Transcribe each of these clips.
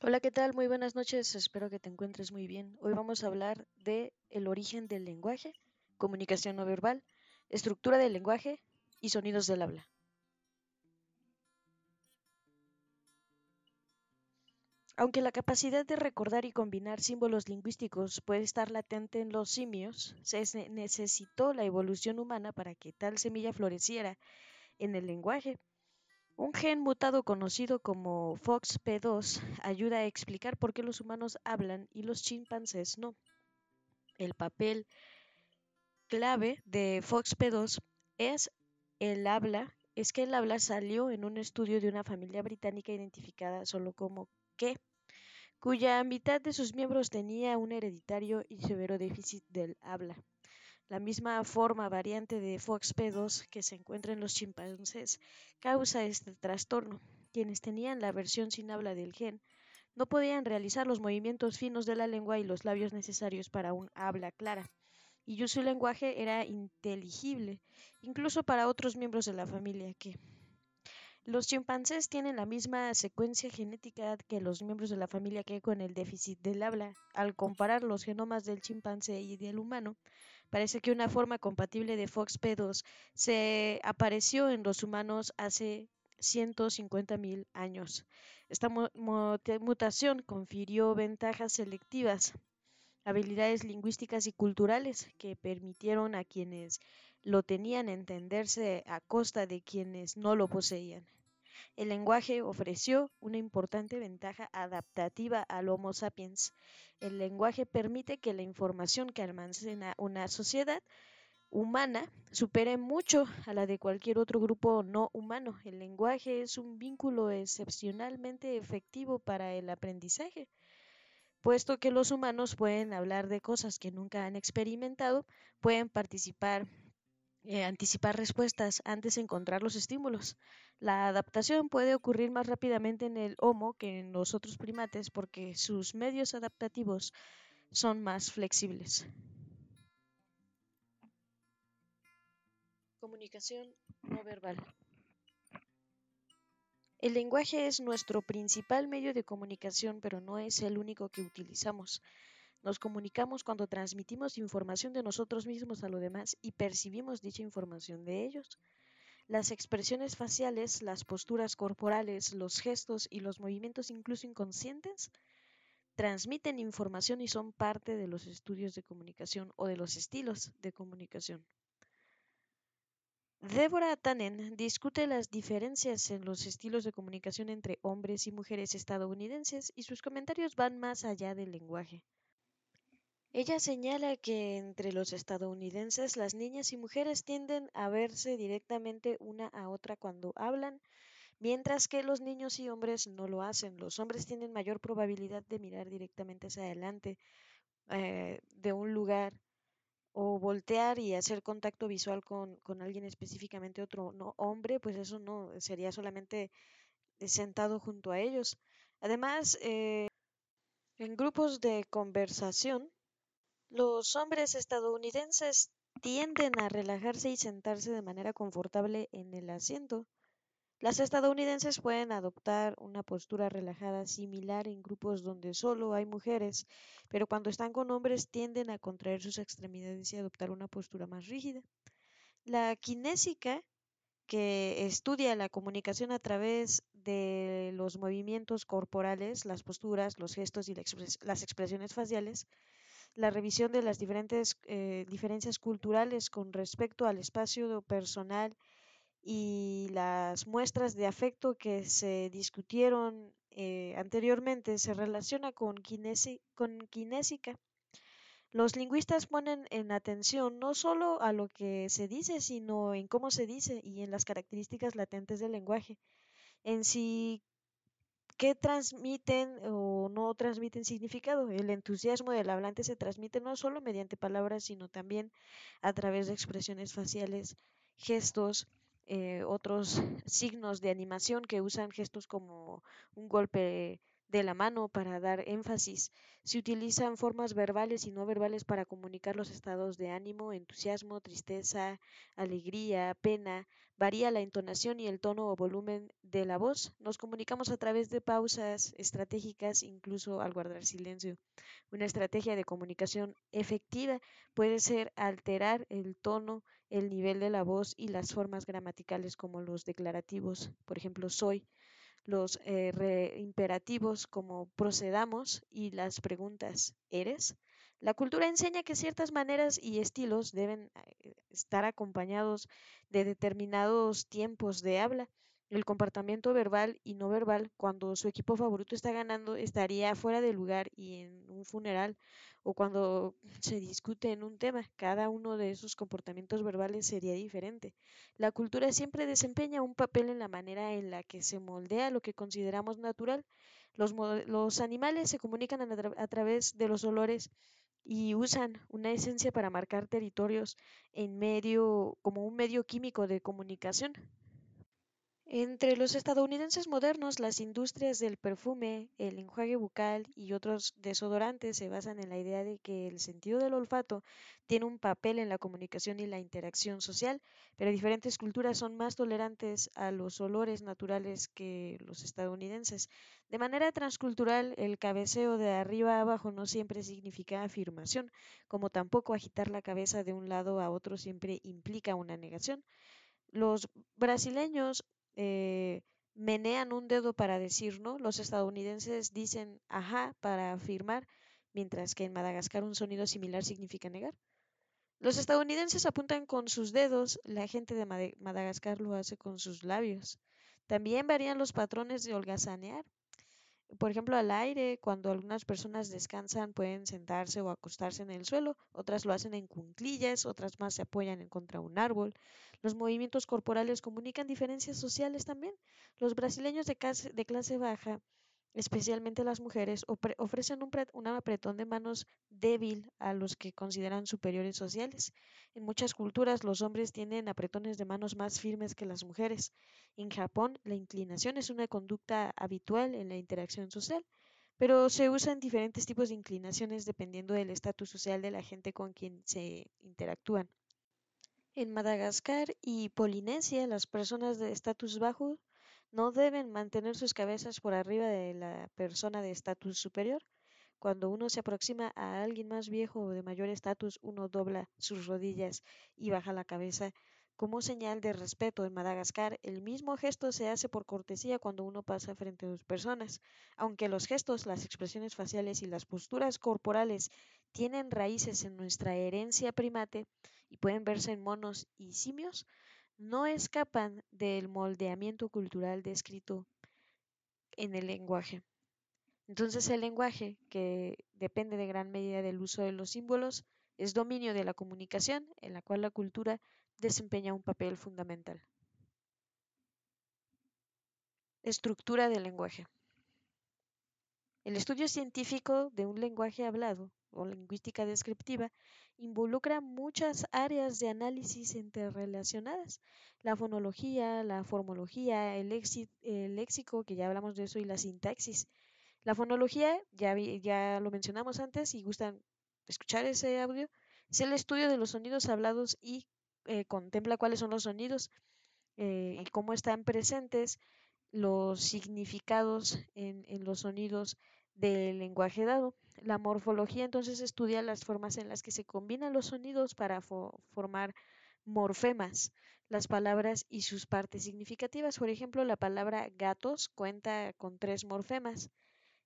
Hola, ¿qué tal? Muy buenas noches, espero que te encuentres muy bien. Hoy vamos a hablar de el origen del lenguaje, comunicación no verbal, estructura del lenguaje y sonidos del habla. Aunque la capacidad de recordar y combinar símbolos lingüísticos puede estar latente en los simios, se necesitó la evolución humana para que tal semilla floreciera en el lenguaje. Un gen mutado conocido como FOXP2 ayuda a explicar por qué los humanos hablan y los chimpancés no. El papel clave de FOXP2 es el habla, es que el habla salió en un estudio de una familia británica identificada solo como que, cuya mitad de sus miembros tenía un hereditario y severo déficit del habla. La misma forma variante de FOXP2 que se encuentra en los chimpancés causa este trastorno. Quienes tenían la versión sin habla del gen no podían realizar los movimientos finos de la lengua y los labios necesarios para un habla clara, y su lenguaje era inteligible, incluso para otros miembros de la familia que los chimpancés tienen la misma secuencia genética que los miembros de la familia que con el déficit del habla. Al comparar los genomas del chimpancé y del humano, parece que una forma compatible de FOXP2 se apareció en los humanos hace 150.000 años. Esta mutación confirió ventajas selectivas, habilidades lingüísticas y culturales que permitieron a quienes lo tenían entenderse a costa de quienes no lo poseían. El lenguaje ofreció una importante ventaja adaptativa al Homo sapiens. El lenguaje permite que la información que almacena una sociedad humana supere mucho a la de cualquier otro grupo no humano. El lenguaje es un vínculo excepcionalmente efectivo para el aprendizaje, puesto que los humanos pueden hablar de cosas que nunca han experimentado, pueden participar eh, anticipar respuestas antes de encontrar los estímulos. La adaptación puede ocurrir más rápidamente en el Homo que en los otros primates porque sus medios adaptativos son más flexibles. Comunicación no verbal. El lenguaje es nuestro principal medio de comunicación, pero no es el único que utilizamos. Nos comunicamos cuando transmitimos información de nosotros mismos a los demás y percibimos dicha información de ellos. Las expresiones faciales, las posturas corporales, los gestos y los movimientos incluso inconscientes transmiten información y son parte de los estudios de comunicación o de los estilos de comunicación. Deborah Tannen discute las diferencias en los estilos de comunicación entre hombres y mujeres estadounidenses y sus comentarios van más allá del lenguaje. Ella señala que entre los estadounidenses las niñas y mujeres tienden a verse directamente una a otra cuando hablan, mientras que los niños y hombres no lo hacen. Los hombres tienen mayor probabilidad de mirar directamente hacia adelante eh, de un lugar o voltear y hacer contacto visual con, con alguien específicamente otro no hombre, pues eso no sería solamente sentado junto a ellos. Además, eh, en grupos de conversación, los hombres estadounidenses tienden a relajarse y sentarse de manera confortable en el asiento. Las estadounidenses pueden adoptar una postura relajada similar en grupos donde solo hay mujeres, pero cuando están con hombres tienden a contraer sus extremidades y adoptar una postura más rígida. La kinésica, que estudia la comunicación a través de los movimientos corporales, las posturas, los gestos y las expresiones faciales, la revisión de las diferentes eh, diferencias culturales con respecto al espacio personal y las muestras de afecto que se discutieron eh, anteriormente se relaciona con, con kinésica. Los lingüistas ponen en atención no solo a lo que se dice, sino en cómo se dice y en las características latentes del lenguaje. En sí, ¿Qué transmiten o no transmiten significado? El entusiasmo del hablante se transmite no solo mediante palabras, sino también a través de expresiones faciales, gestos, eh, otros signos de animación que usan gestos como un golpe de la mano para dar énfasis. Se utilizan formas verbales y no verbales para comunicar los estados de ánimo, entusiasmo, tristeza, alegría, pena. Varía la entonación y el tono o volumen de la voz. Nos comunicamos a través de pausas estratégicas, incluso al guardar silencio. Una estrategia de comunicación efectiva puede ser alterar el tono, el nivel de la voz y las formas gramaticales como los declarativos, por ejemplo, soy, los eh, imperativos como procedamos y las preguntas ¿eres? La cultura enseña que ciertas maneras y estilos deben eh, estar acompañados de determinados tiempos de habla. El comportamiento verbal y no verbal cuando su equipo favorito está ganando estaría fuera de lugar y en un funeral o cuando se discute en un tema, cada uno de esos comportamientos verbales sería diferente. La cultura siempre desempeña un papel en la manera en la que se moldea lo que consideramos natural. Los, los animales se comunican a, a través de los olores y usan una esencia para marcar territorios en medio como un medio químico de comunicación. Entre los estadounidenses modernos, las industrias del perfume, el enjuague bucal y otros desodorantes se basan en la idea de que el sentido del olfato tiene un papel en la comunicación y la interacción social, pero diferentes culturas son más tolerantes a los olores naturales que los estadounidenses. De manera transcultural, el cabeceo de arriba a abajo no siempre significa afirmación, como tampoco agitar la cabeza de un lado a otro siempre implica una negación. Los brasileños eh, menean un dedo para decir no, los estadounidenses dicen ajá para afirmar, mientras que en Madagascar un sonido similar significa negar. Los estadounidenses apuntan con sus dedos, la gente de Madagascar lo hace con sus labios. También varían los patrones de holgazanear. Por ejemplo, al aire, cuando algunas personas descansan pueden sentarse o acostarse en el suelo, otras lo hacen en cunclillas, otras más se apoyan en contra un árbol. Los movimientos corporales comunican diferencias sociales también. Los brasileños de clase, de clase baja, especialmente las mujeres, ofrecen un, apretón de manos débil a los que consideran superiores sociales. En muchas culturas los hombres tienen apretones de manos más firmes que las mujeres. En Japón, la inclinación es una conducta habitual en la interacción social, pero se usan diferentes tipos de inclinaciones dependiendo del estatus social de la gente con quien se interactúan. En Madagascar y Polinesia, las personas de estatus bajo no deben mantener sus cabezas por arriba de la persona de estatus superior. Cuando uno se aproxima a alguien más viejo o de mayor estatus, uno dobla sus rodillas y baja la cabeza como señal de respeto en Madagascar, el mismo gesto se hace por cortesía cuando uno pasa frente a dos personas. Aunque los gestos, las expresiones faciales y las posturas corporales tienen raíces en nuestra herencia primate y pueden verse en monos y simios, no escapan del moldeamiento cultural descrito en el lenguaje. Entonces el lenguaje, que depende de gran medida del uso de los símbolos, es dominio de la comunicación en la cual la cultura desempeña un papel fundamental. Estructura del lenguaje. El estudio científico de un lenguaje hablado o lingüística descriptiva involucra muchas áreas de análisis interrelacionadas, la fonología, la formología, el, léxico, que ya hablamos de eso, y la sintaxis. La fonología, ya, ya lo mencionamos antes, y gustan escuchar ese audio, es el estudio de los sonidos hablados y eh, contempla cuáles son los sonidos eh, y cómo están presentes los significados en, en, los sonidos del lenguaje dado. La morfología entonces estudia las formas en las que se combinan los sonidos para fo formar morfemas, las palabras y sus partes significativas. Por ejemplo, la palabra gatos cuenta con tres morfemas.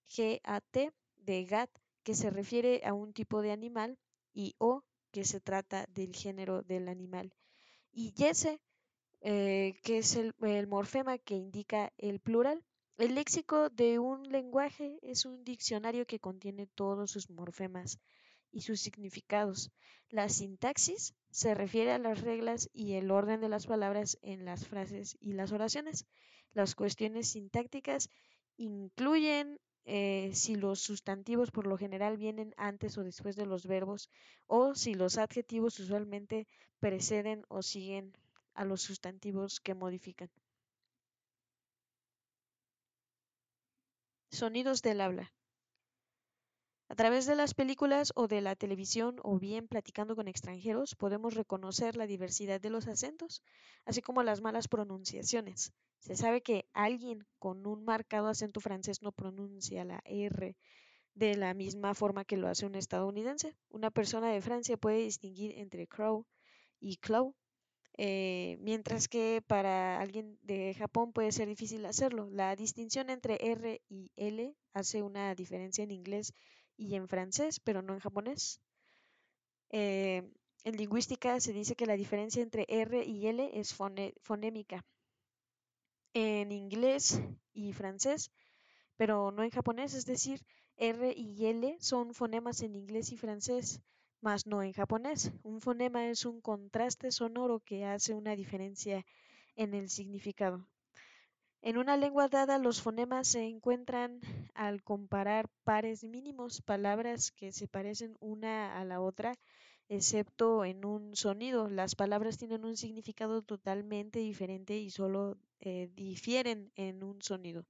G-A-T de gat, que se refiere a un tipo de animal, y O, que se trata del género del animal. Y yese, eh, que es el morfema que indica el plural. El léxico de un lenguaje es un diccionario que contiene todos sus morfemas y sus significados. La sintaxis se refiere a las reglas y el orden de las palabras en las frases y las oraciones. Las cuestiones sintácticas incluyen eh, si los sustantivos por lo general vienen antes o después de los verbos o si los adjetivos usualmente preceden o siguen a los sustantivos que modifican. Sonidos del habla. A través de las películas o de la televisión o bien platicando con extranjeros podemos reconocer la diversidad de los acentos, así como las malas pronunciaciones. Se sabe que alguien con un marcado acento francés no pronuncia la R de la misma forma que lo hace un estadounidense. Una persona de Francia puede distinguir entre crow y clow, eh, mientras que para alguien de Japón puede ser difícil hacerlo. La distinción entre R y L hace una diferencia en inglés y en francés, pero no en japonés. Eh, en lingüística se dice que la diferencia entre R y L es fonémica. En inglés y francés, pero no en japonés, es decir, R y L son fonemas en inglés y francés, mas no en japonés. Un fonema es un contraste sonoro que hace una diferencia en el significado. En una lengua dada, los fonemas se encuentran al comparar pares mínimos, palabras que se parecen una a la otra, excepto en un sonido. Las palabras tienen un significado totalmente diferente y solo eh, difieren en un sonido.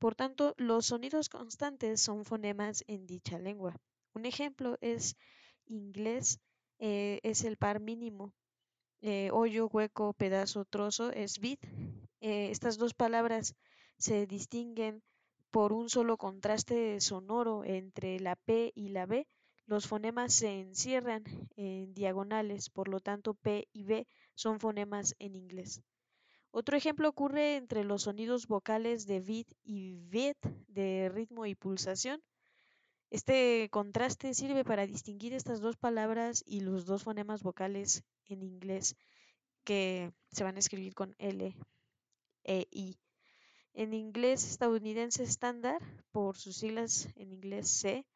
Por tanto, los sonidos constantes son fonemas en dicha lengua. Un ejemplo es inglés, eh, es el par mínimo. Eh, hoyo, hueco, pedazo, trozo es bit. Eh, estas dos palabras se distinguen por un solo contraste sonoro entre la P y la B. Los fonemas se encierran en diagonales, por lo tanto P y B son fonemas en inglés. Otro ejemplo ocurre entre los sonidos vocales de bit y bit, de ritmo y pulsación. Este contraste sirve para distinguir estas dos palabras y los dos fonemas vocales en inglés que se van a escribir con L e I. En inglés estadounidense estándar, por sus siglas en inglés C,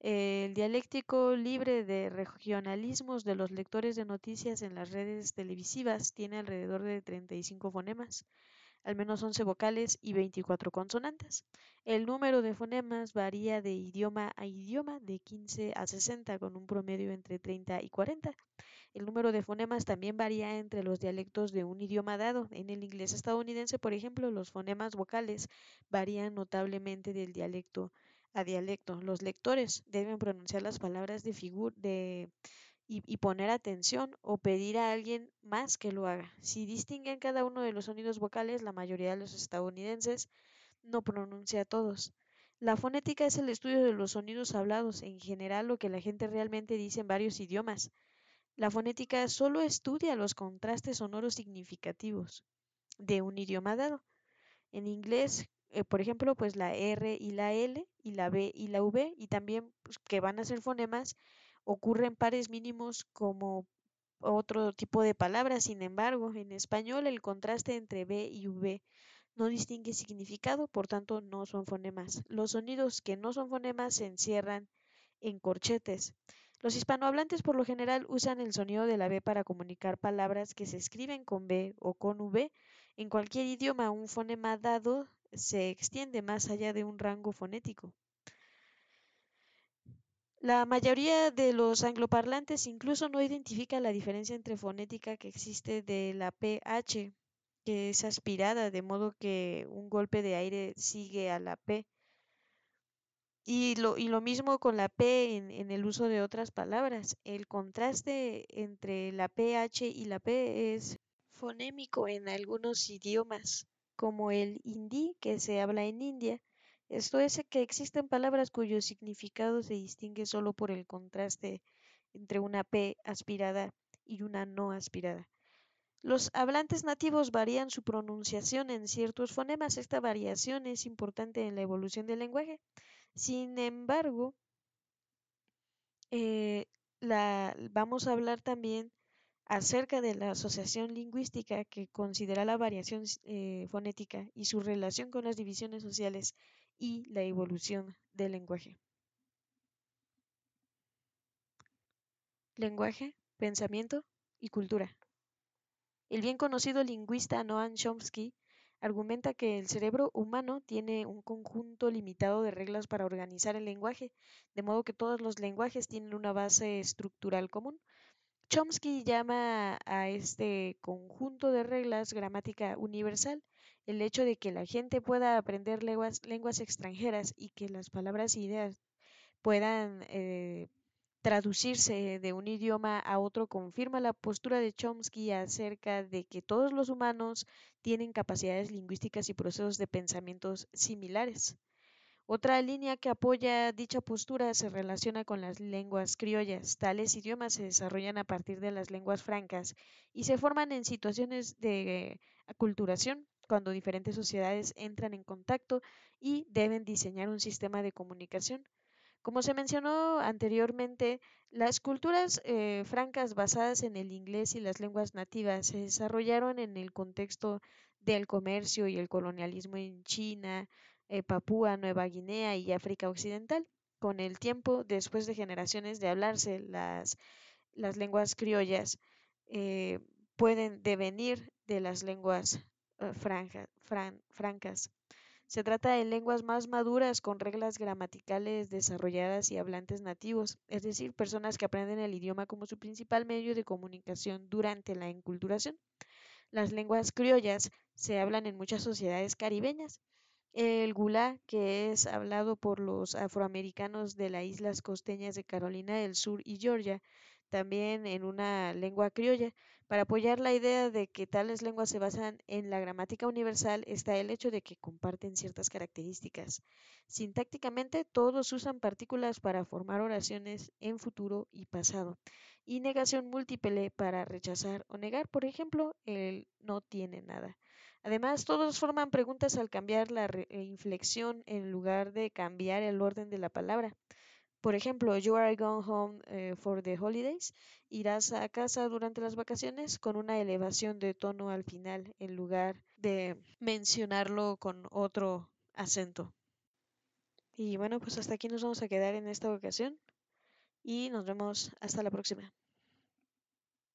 el dialéctico libre de regionalismos de los lectores de noticias en las redes televisivas tiene alrededor de 35 fonemas, al menos 11 vocales y 24 consonantes. El número de fonemas varía de idioma a idioma de 15 a 60 con un promedio entre 30 y 40. El número de fonemas también varía entre los dialectos de un idioma dado. En el inglés estadounidense, por ejemplo, los fonemas vocales varían notablemente del dialecto a dialecto. Los lectores deben pronunciar las palabras de figura de y, poner atención o pedir a alguien más que lo haga. Si distinguen cada uno de los sonidos vocales, la mayoría de los estadounidenses no pronuncia todos. La fonética es el estudio de los sonidos hablados, en general lo que la gente realmente dice en varios idiomas. La fonética solo estudia los contrastes sonoros significativos de un idioma dado. En inglés, eh, por ejemplo, pues la R y la L y la B y la V y también pues, que van a ser fonemas ocurren pares mínimos como otro tipo de palabras. Sin embargo, en español el contraste entre B y V no distingue significado, por tanto no son fonemas. Los sonidos que no son fonemas se encierran en corchetes. Los hispanohablantes por lo general usan el sonido de la B para comunicar palabras que se escriben con B o con V. En cualquier idioma un fonema dado se extiende más allá de un rango fonético. La mayoría de los angloparlantes incluso no identifica la diferencia entre fonética que existe de la PH, que es aspirada, de modo que un golpe de aire sigue a la P. Y lo, y lo mismo con la P en, en, el uso de otras palabras. El contraste entre la PH y la P es fonémico en algunos idiomas, como el hindi que se habla en India. Esto es que existen palabras cuyo significado se distingue solo por el contraste entre una P aspirada y una no aspirada. Los hablantes nativos varían su pronunciación en ciertos fonemas. Esta variación es importante en la evolución del lenguaje. Sin embargo, eh, la, vamos a hablar también acerca de la asociación lingüística que considera la variación eh, fonética y su relación con las divisiones sociales y la evolución del lenguaje. Lenguaje, pensamiento y cultura. El bien conocido lingüista Noam Chomsky argumenta que el cerebro humano tiene un conjunto limitado de reglas para organizar el lenguaje, de modo que todos los lenguajes tienen una base estructural común. Chomsky llama a este conjunto de reglas gramática universal. el hecho de que la gente pueda aprender lenguas, extranjeras y que las palabras e ideas puedan eh, traducirse de un idioma a otro confirma la postura de Chomsky acerca de que todos los humanos tienen capacidades lingüísticas y procesos de pensamientos similares. Otra línea que apoya dicha postura se relaciona con las lenguas criollas. Tales idiomas se desarrollan a partir de las lenguas francas y se forman en situaciones de aculturación cuando diferentes sociedades entran en contacto y deben diseñar un sistema de comunicación. Como se mencionó anteriormente, las culturas eh, francas basadas en el inglés y las lenguas nativas se desarrollaron en el contexto del comercio y el colonialismo en China, Papúa Nueva Guinea y África Occidental. Con el tiempo, después de generaciones de hablarse las, las lenguas criollas, eh, pueden devenir de las lenguas eh, francas. Se trata de lenguas más maduras con reglas gramaticales desarrolladas y hablantes nativos, es decir, personas que aprenden el idioma como su principal medio de comunicación durante la enculturación. Las lenguas criollas se hablan en muchas sociedades caribeñas, el gulá, que es hablado por los afroamericanos de las islas costeñas de Carolina del Sur y Georgia, también en una lengua criolla. Para apoyar la idea de que tales lenguas se basan en la gramática universal está el hecho de que comparten ciertas características. Sintácticamente, todos usan partículas para formar oraciones en futuro y pasado, y negación múltiple para rechazar o negar, por ejemplo, el no tiene nada. Además, todos forman preguntas al cambiar la eh, inflexión en lugar de cambiar el orden de la palabra. Por ejemplo, you are going home eh, for the holidays. Irás a casa durante las vacaciones con una elevación de tono al final en lugar de mencionarlo con otro acento. Y bueno, pues hasta aquí nos vamos a quedar en esta ocasión y nos vemos hasta la próxima.